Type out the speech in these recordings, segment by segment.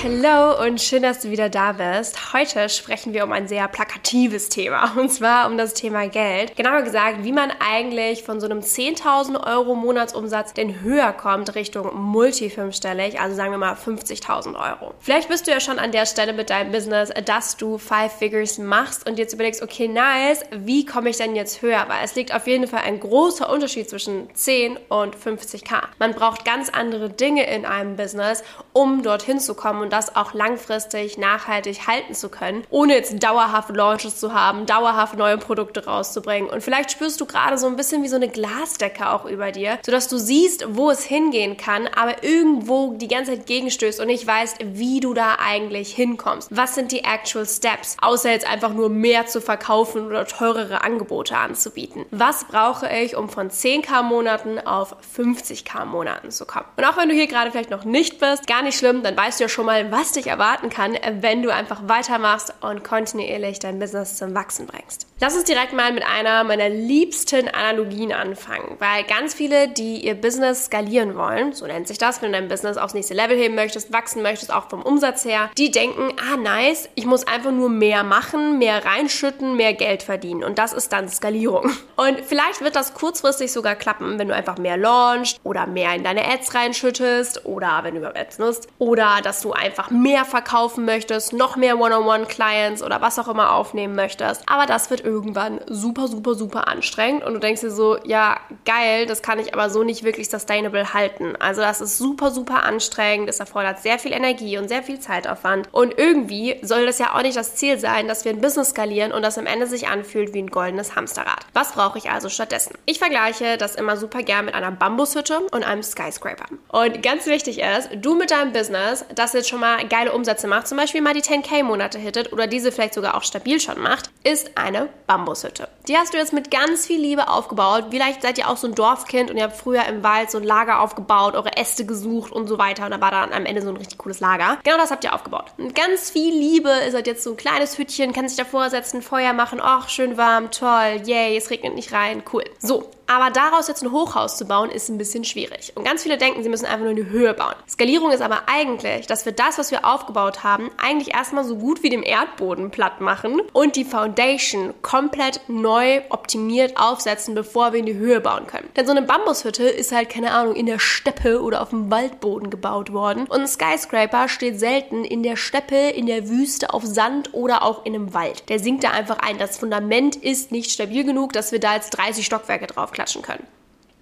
Hallo und schön, dass du wieder da bist. Heute sprechen wir um ein sehr plakatives Thema und zwar um das Thema Geld. Genauer gesagt, wie man eigentlich von so einem 10.000 Euro Monatsumsatz denn höher kommt Richtung multifünfstellig, also sagen wir mal 50.000 Euro. Vielleicht bist du ja schon an der Stelle mit deinem Business, dass du Five Figures machst und jetzt überlegst, okay, nice, wie komme ich denn jetzt höher? Weil es liegt auf jeden Fall ein großer Unterschied zwischen 10 und 50k. Man braucht ganz andere Dinge in einem Business, um dorthin zu kommen und das auch langfristig nachhaltig halten zu können, ohne jetzt dauerhaft Launches zu haben, dauerhaft neue Produkte rauszubringen. Und vielleicht spürst du gerade so ein bisschen wie so eine Glasdecke auch über dir, sodass du siehst, wo es hingehen kann, aber irgendwo die ganze Zeit gegenstößt und nicht weißt, wie du da eigentlich hinkommst. Was sind die actual Steps? Außer jetzt einfach nur mehr zu verkaufen oder teurere Angebote anzubieten. Was brauche ich, um von 10k Monaten auf 50k Monaten zu kommen? Und auch wenn du hier gerade vielleicht noch nicht bist, gar nicht schlimm, dann weißt du ja schon mal, was was dich erwarten kann, wenn du einfach weitermachst und kontinuierlich dein Business zum Wachsen bringst. Lass uns direkt mal mit einer meiner liebsten Analogien anfangen, weil ganz viele, die ihr Business skalieren wollen, so nennt sich das, wenn du dein Business aufs nächste Level heben möchtest, wachsen möchtest, auch vom Umsatz her, die denken, ah nice, ich muss einfach nur mehr machen, mehr reinschütten, mehr Geld verdienen und das ist dann Skalierung. Und vielleicht wird das kurzfristig sogar klappen, wenn du einfach mehr launchst oder mehr in deine Ads reinschüttest oder wenn du über Ads nutzt oder dass du einfach einfach mehr verkaufen möchtest, noch mehr One-on-One-Clients oder was auch immer aufnehmen möchtest. Aber das wird irgendwann super, super, super anstrengend und du denkst dir so, ja, geil, das kann ich aber so nicht wirklich sustainable halten. Also das ist super, super anstrengend, es erfordert sehr viel Energie und sehr viel Zeitaufwand und irgendwie soll das ja auch nicht das Ziel sein, dass wir ein Business skalieren und das am Ende sich anfühlt wie ein goldenes Hamsterrad. Was brauche ich also stattdessen? Ich vergleiche das immer super gern mit einer Bambushütte und einem Skyscraper. Und ganz wichtig ist, du mit deinem Business, das jetzt schon mal geile Umsätze macht, zum Beispiel mal die 10k-Monate hittet oder diese vielleicht sogar auch stabil schon macht, ist eine Bambushütte. Die hast du jetzt mit ganz viel Liebe aufgebaut. Vielleicht seid ihr auch so ein Dorfkind und ihr habt früher im Wald so ein Lager aufgebaut, eure Äste gesucht und so weiter und da war dann am Ende so ein richtig cooles Lager. Genau das habt ihr aufgebaut. Mit ganz viel Liebe ist halt jetzt so ein kleines Hütchen, kann sich davor setzen, Feuer machen, ach, schön warm, toll, yay, es regnet nicht rein, cool. So, aber daraus jetzt ein Hochhaus zu bauen, ist ein bisschen schwierig. Und ganz viele denken, sie müssen einfach nur in die Höhe bauen. Skalierung ist aber eigentlich, dass wir das, was wir aufgebaut haben, eigentlich erstmal so gut wie dem Erdboden platt machen und die Foundation komplett neu optimiert aufsetzen, bevor wir in die Höhe bauen können. Denn so eine Bambushütte ist halt, keine Ahnung, in der Steppe oder auf dem Waldboden gebaut worden. Und ein Skyscraper steht selten in der Steppe, in der Wüste, auf Sand oder auch in einem Wald. Der sinkt da einfach ein. Das Fundament ist nicht stabil genug, dass wir da jetzt 30 Stockwerke drauf klatschen können.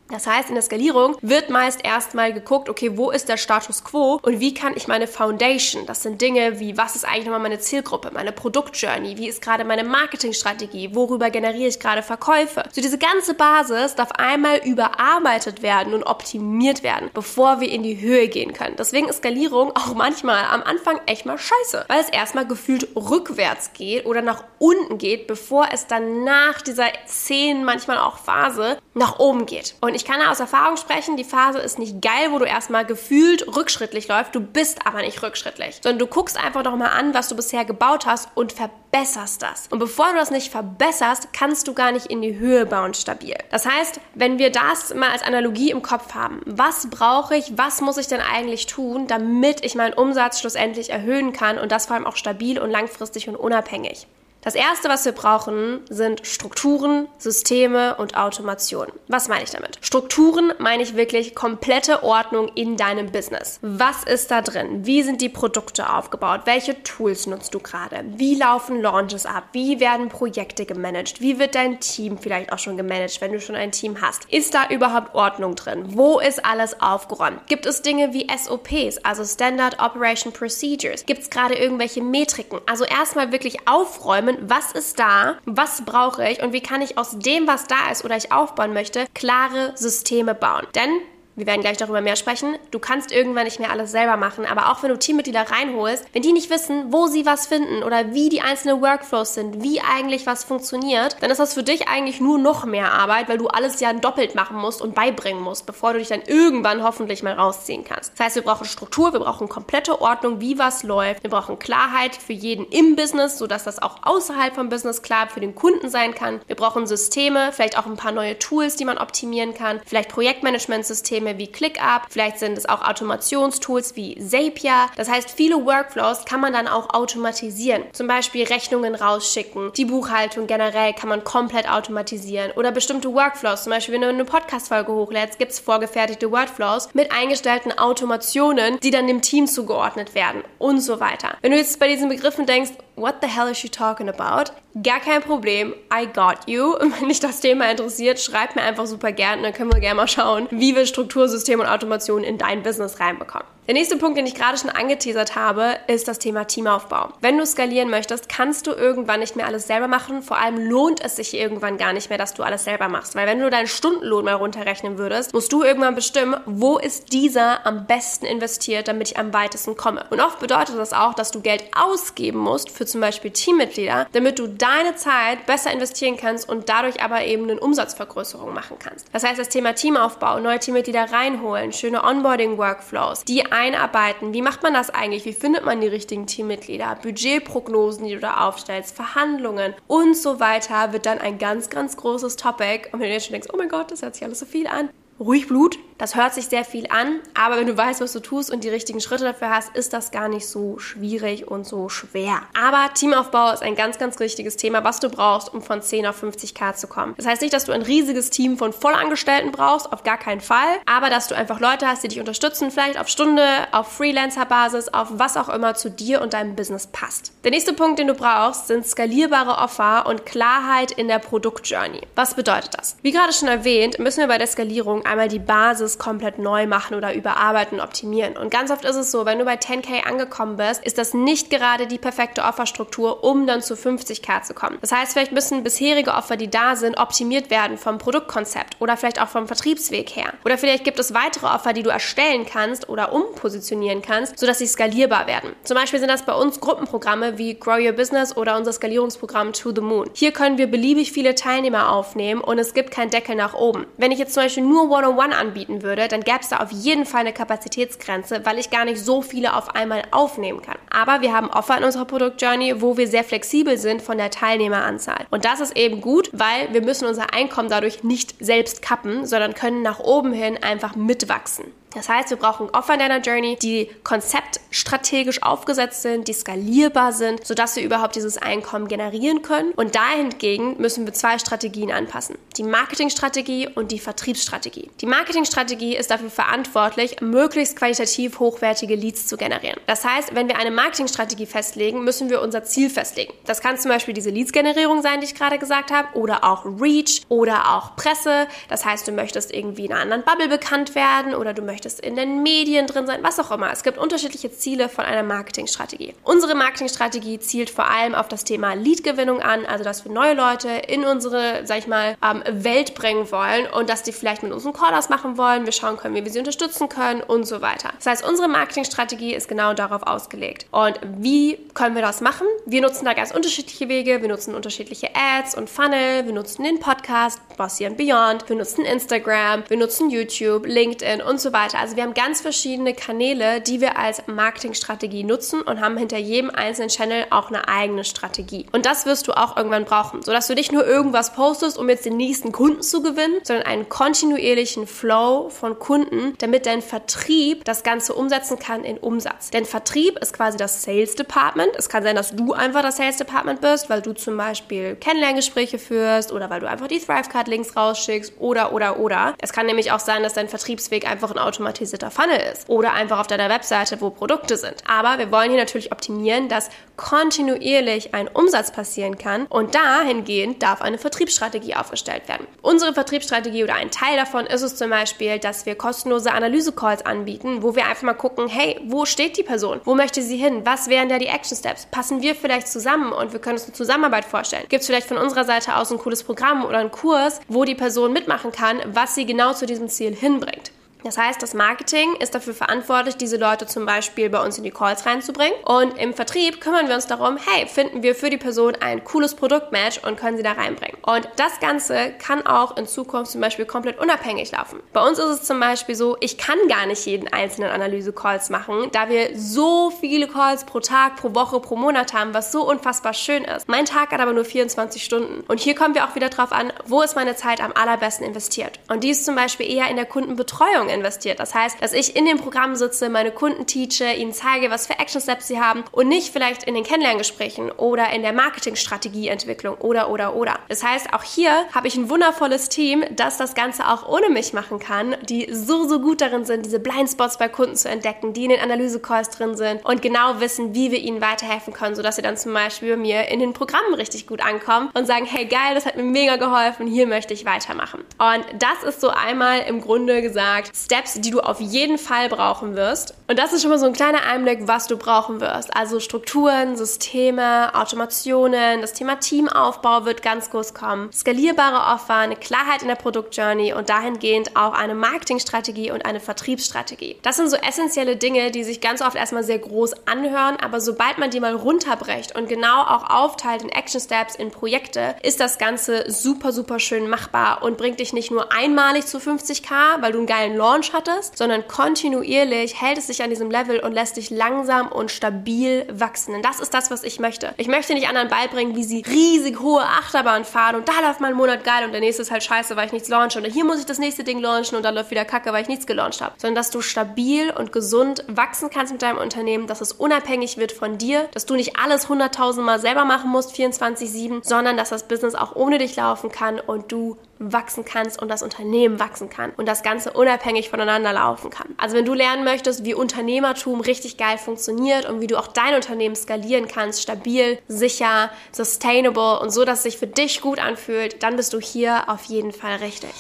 Das heißt, in der Skalierung wird meist erstmal geguckt, okay, wo ist der Status quo und wie kann ich meine Foundation, das sind Dinge wie, was ist eigentlich nochmal meine Zielgruppe, meine Produktjourney, wie ist gerade meine Marketingstrategie, worüber generiere ich gerade Verkäufe. So diese ganze Basis darf einmal überarbeitet werden und optimiert werden, bevor wir in die Höhe gehen können. Deswegen ist Skalierung auch manchmal am Anfang echt mal scheiße, weil es erstmal gefühlt rückwärts geht oder nach unten geht, bevor es dann nach dieser 10 manchmal auch Phase nach oben geht. Und ich kann da aus Erfahrung sprechen, die Phase ist nicht geil, wo du erstmal gefühlt rückschrittlich läufst, du bist aber nicht rückschrittlich, sondern du guckst einfach doch mal an, was du bisher gebaut hast und verbesserst das. Und bevor du das nicht verbesserst, kannst du gar nicht in die Höhe bauen stabil. Das heißt, wenn wir das mal als Analogie im Kopf haben, was brauche ich, was muss ich denn eigentlich tun, damit ich meinen Umsatz schlussendlich erhöhen kann und das vor allem auch stabil und langfristig und unabhängig. Das erste, was wir brauchen, sind Strukturen, Systeme und Automation. Was meine ich damit? Strukturen meine ich wirklich komplette Ordnung in deinem Business. Was ist da drin? Wie sind die Produkte aufgebaut? Welche Tools nutzt du gerade? Wie laufen Launches ab? Wie werden Projekte gemanagt? Wie wird dein Team vielleicht auch schon gemanagt, wenn du schon ein Team hast? Ist da überhaupt Ordnung drin? Wo ist alles aufgeräumt? Gibt es Dinge wie SOPs, also Standard Operation Procedures? Gibt es gerade irgendwelche Metriken? Also erstmal wirklich aufräumen was ist da, was brauche ich und wie kann ich aus dem, was da ist oder ich aufbauen möchte, klare Systeme bauen. Denn Wir werden gleich darüber mehr sprechen. Du kannst irgendwann nicht mehr alles selber machen, aber auch wenn du Teammitglieder reinholst, wenn die nicht wissen, wo sie was finden oder wie die einzelnen Workflows sind, wie eigentlich was funktioniert, dann ist das für dich eigentlich nur noch mehr Arbeit, weil du alles ja doppelt machen musst und beibringen musst, bevor du dich dann irgendwann hoffentlich mal rausziehen kannst. Das heißt, wir brauchen Struktur, wir brauchen komplette Ordnung, wie was läuft. Wir brauchen Klarheit für jeden im Business, sodass das auch außerhalb vom Business klar für den Kunden sein kann. Wir brauchen Systeme, vielleicht auch ein paar neue Tools, die man optimieren kann, vielleicht Projektmanagementsysteme, Systeme wie ClickUp, vielleicht sind es auch Automationstools wie Zapier. Das heißt, viele Workflows kann man dann auch automatisieren. Zum Beispiel Rechnungen rausschicken. Die Buchhaltung generell kann man komplett automatisieren. Oder bestimmte Workflows. Zum Beispiel, wenn du eine Podcast-Folge hochlädst, gibt es vorgefertigte Workflows mit eingestellten Automationen, die dann dem Team zugeordnet werden und so weiter. Wenn du jetzt bei diesen Begriffen denkst, what the hell is she talking about? Gar kein Problem, I got you. Und wenn dich das Thema interessiert, schreib mir einfach super gerne, dann können wir gerne mal schauen, wie wir Struktursystem und Automation in dein Business reinbekommen. Der nächste Punkt, den ich gerade schon angeteasert habe, ist das Thema Teamaufbau. Wenn du skalieren möchtest, kannst du irgendwann nicht mehr alles selber machen. Vor allem lohnt es sich irgendwann gar nicht mehr, dass du alles selber machst. Weil wenn du deinen Stundenlohn mal runterrechnen würdest, musst du irgendwann bestimmen, wo ist dieser am besten investiert, damit ich am weitesten komme. Und oft bedeutet das auch, dass du Geld ausgeben musst für zum Beispiel Teammitglieder, damit du deine Zeit besser investieren kannst und dadurch aber eben eine Umsatzvergrößerung machen kannst. Das heißt, das Thema Teamaufbau, neue Teammitglieder reinholen, schöne Onboarding-Workflows, die einarbeiten? Wie macht man das eigentlich? Wie findet man die richtigen Teammitglieder? Budgetprognosen, die du da aufstellst, Verhandlungen und so weiter wird dann ein ganz, ganz großes Topic. Und wenn du jetzt schon denkst, oh mein Gott, das hört sich alles so viel an, ruhig Blut. Das hört sich sehr viel an, aber wenn du weißt, was du tust und die richtigen Schritte dafür hast, ist das gar nicht so schwierig und so schwer. Aber Teamaufbau ist ein ganz, ganz wichtiges Thema, was du brauchst, um von 10 auf 50k zu kommen. Das heißt nicht, dass du ein riesiges Team von Vollangestellten brauchst, auf gar keinen Fall, aber dass du einfach Leute hast, die dich unterstützen, vielleicht auf Stunde, auf Freelancer-Basis, auf was auch immer zu dir und deinem Business passt. Der nächste Punkt, den du brauchst, sind skalierbare Offer und Klarheit in der Produktjourney. Was bedeutet das? Wie gerade schon erwähnt, müssen wir bei der Skalierung einmal die Basis komplett neu machen oder überarbeiten, optimieren. Und ganz oft ist es so, wenn du bei 10k angekommen bist, ist das nicht gerade die perfekte Offerstruktur, um dann zu 50k zu kommen. Das heißt, vielleicht müssen bisherige Offer, die da sind, optimiert werden vom Produktkonzept oder vielleicht auch vom Vertriebsweg her. Oder vielleicht gibt es weitere Offer, die du erstellen kannst oder umpositionieren kannst, sodass sie skalierbar werden. Zum Beispiel sind das bei uns Gruppenprogramme wie Grow Your Business oder unser Skalierungsprogramm To the Moon. Hier können wir beliebig viele Teilnehmer aufnehmen und es gibt keinen Deckel nach oben. Wenn ich jetzt zum Beispiel nur One-on-One anbieten würde, dann gäbe es da auf jeden Fall eine Kapazitätsgrenze, weil ich gar nicht so viele auf einmal aufnehmen kann. Aber wir haben Offer in unserer Produktjourney, wo wir sehr flexibel sind von der Teilnehmeranzahl. Und das ist eben gut, weil wir müssen unser Einkommen dadurch nicht selbst kappen, sondern können nach oben hin einfach mitwachsen. Das heißt, wir brauchen Offer in deiner Journey, die konzeptstrategisch aufgesetzt sind, die skalierbar sind, sodass wir überhaupt dieses Einkommen generieren können. Und dahingegen müssen wir zwei Strategien anpassen. Die Marketingstrategie und die Vertriebsstrategie. Die Marketingstrategie ist dafür verantwortlich, möglichst qualitativ hochwertige Leads zu generieren. Das heißt, wenn wir eine Marketingstrategie festlegen, müssen wir unser Ziel festlegen. Das kann zum Beispiel diese Leads-Generierung sein, die ich gerade gesagt habe, oder auch Reach oder auch Presse. Das heißt, du möchtest irgendwie in einer anderen Bubble bekannt werden oder du möchtest möchtest in den Medien drin sein, was auch immer. Es gibt unterschiedliche Ziele von einer Marketingstrategie. Unsere Marketingstrategie zielt vor allem auf das Thema Leadgewinnung an, also dass wir neue Leute in unsere, sag ich mal, ähm, Welt bringen wollen und dass die vielleicht mit uns einen Call machen wollen. Wir schauen können, wie wir sie unterstützen können und so weiter. Das heißt, unsere Marketingstrategie ist genau darauf ausgelegt. Und wie können wir das machen? Wir nutzen da ganz unterschiedliche Wege. Wir nutzen unterschiedliche Ads und Funnel. Wir nutzen den Podcast, Bossy and Beyond. Wir nutzen Instagram. Wir nutzen YouTube, LinkedIn und so weiter weiter. Also wir haben ganz verschiedene Kanäle, die wir als Marketingstrategie nutzen und haben hinter jedem einzelnen Channel auch eine eigene Strategie. Und das wirst du auch irgendwann brauchen, sodass du nicht nur irgendwas postest, um jetzt den nächsten Kunden zu gewinnen, sondern einen kontinuierlichen Flow von Kunden, damit dein Vertrieb das Ganze umsetzen kann in Umsatz. Denn Vertrieb ist quasi das Sales Department. Es kann sein, dass du einfach das Sales Department bist, weil du zum Beispiel Kennenlerngespräche führst oder weil du einfach die Thrivecard Links rausschickst oder oder oder. Es kann nämlich auch sein, dass dein Vertriebsweg einfach ein automatisierter Funnel ist oder einfach auf deiner Webseite, wo Produkte sind. Aber wir wollen hier natürlich optimieren, dass kontinuierlich ein Umsatz passieren kann und dahingehend darf eine Vertriebsstrategie aufgestellt werden. Unsere Vertriebsstrategie oder ein Teil davon ist es zum Beispiel, dass wir kostenlose Analyse-Calls anbieten, wo wir einfach mal gucken, hey, wo steht die Person? Wo möchte sie hin? Was wären da die Action Steps? Passen wir vielleicht zusammen und wir können uns eine Zusammenarbeit vorstellen? Gibt es vielleicht von unserer Seite aus ein cooles Programm oder einen Kurs, wo die Person mitmachen kann, was sie genau zu diesem Ziel hinbringt? Das heißt, das Marketing ist dafür verantwortlich, diese Leute zum Beispiel bei uns in die Calls reinzubringen. Und im Vertrieb kümmern wir uns darum, hey, finden wir für die Person ein cooles Produktmatch und können sie da reinbringen. Und das Ganze kann auch in Zukunft zum Beispiel komplett unabhängig laufen. Bei uns ist es zum Beispiel so, ich kann gar nicht jeden einzelnen Analyse-Calls machen, da wir so viele Calls pro Tag, pro Woche, pro Monat haben, was so unfassbar schön ist. Mein Tag hat aber nur 24 Stunden. Und hier kommen wir auch wieder drauf an, wo ist meine Zeit am allerbesten investiert. Und die ist zum Beispiel eher in der Kundenbetreuung investiert. Das heißt, dass ich in dem Programm sitze, meine Kunden teache, ihnen zeige, was für Action Steps sie haben und nicht vielleicht in den Kennenlerngesprächen oder in der Marketingstrategieentwicklung oder, oder, oder. Das heißt, auch hier habe ich ein wundervolles Team, das das Ganze auch ohne mich machen kann, die so, so gut darin sind, diese Blindspots bei Kunden zu entdecken, die in den Analyse-Calls drin sind und genau wissen, wie wir ihnen weiterhelfen können, sodass sie dann zum Beispiel bei mir in den Programmen richtig gut ankommen und sagen, hey geil, das hat mir mega geholfen, hier möchte ich weitermachen. Und das ist so einmal im Grunde gesagt Steps, die du auf jeden Fall brauchen wirst. Und das ist schon mal so ein kleiner Einblick, was du brauchen wirst. Also Strukturen, Systeme, Automationen, das Thema Teamaufbau wird ganz groß kommen, skalierbare Offer, eine Klarheit in der Produktjourney und dahingehend auch eine Marketingstrategie und eine Vertriebsstrategie. Das sind so essentielle Dinge, die sich ganz oft erstmal sehr groß anhören, aber sobald man die mal runterbrecht und genau auch aufteilt in Action Steps, in Projekte, ist das Ganze super, super schön machbar und bringt dich nicht nur einmalig zu 50k, weil du einen geilen Launch hattest, sondern kontinuierlich hält es sich an diesem Level und lässt dich langsam und stabil wachsen. Und das ist das, was ich möchte. Ich möchte nicht anderen beibringen, wie sie riesig hohe Achterbahn fahren und da läuft mal ein Monat geil und der nächste ist halt scheiße, weil ich nichts launche. Und hier muss ich das nächste Ding launchen und dann läuft wieder kacke, weil ich nichts gelauncht habe. Sondern dass du stabil und gesund wachsen kannst mit deinem Unternehmen, dass es unabhängig wird von dir, dass du nicht alles 100.000 Mal selber machen musst, 24-7, sondern dass das Business auch ohne dich laufen kann und du wachsen kannst und das Unternehmen wachsen kann und das Ganze unabhängig voneinander laufen kann. Also wenn du lernen möchtest, wie Unternehmertum richtig geil funktioniert und wie du auch dein Unternehmen skalieren kannst, stabil, sicher, sustainable und so, dass es sich für dich gut anfühlt, dann bist du hier auf jeden Fall richtig.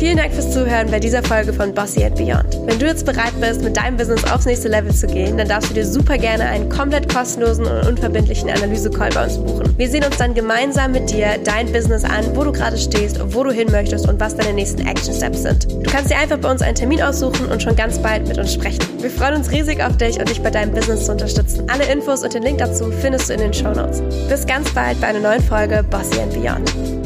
Vielen Dank fürs Zuhören bei dieser Folge von Bossy and Beyond. Wenn du jetzt bereit bist, mit deinem Business aufs nächste Level zu gehen, dann darfst du dir super gerne einen komplett kostenlosen und unverbindlichen Analyse-Call bei uns buchen. Wir sehen uns dann gemeinsam mit dir dein Business an, wo du gerade stehst, wo du hin möchtest und was deine nächsten Action Steps sind. Du kannst dir einfach bei uns einen Termin aussuchen und schon ganz bald mit uns sprechen. Wir freuen uns riesig auf dich und dich bei deinem Business zu unterstützen. Alle Infos und den Link dazu findest du in den Show Notes. Bis ganz bald bei einer neuen Folge Bossy and Beyond.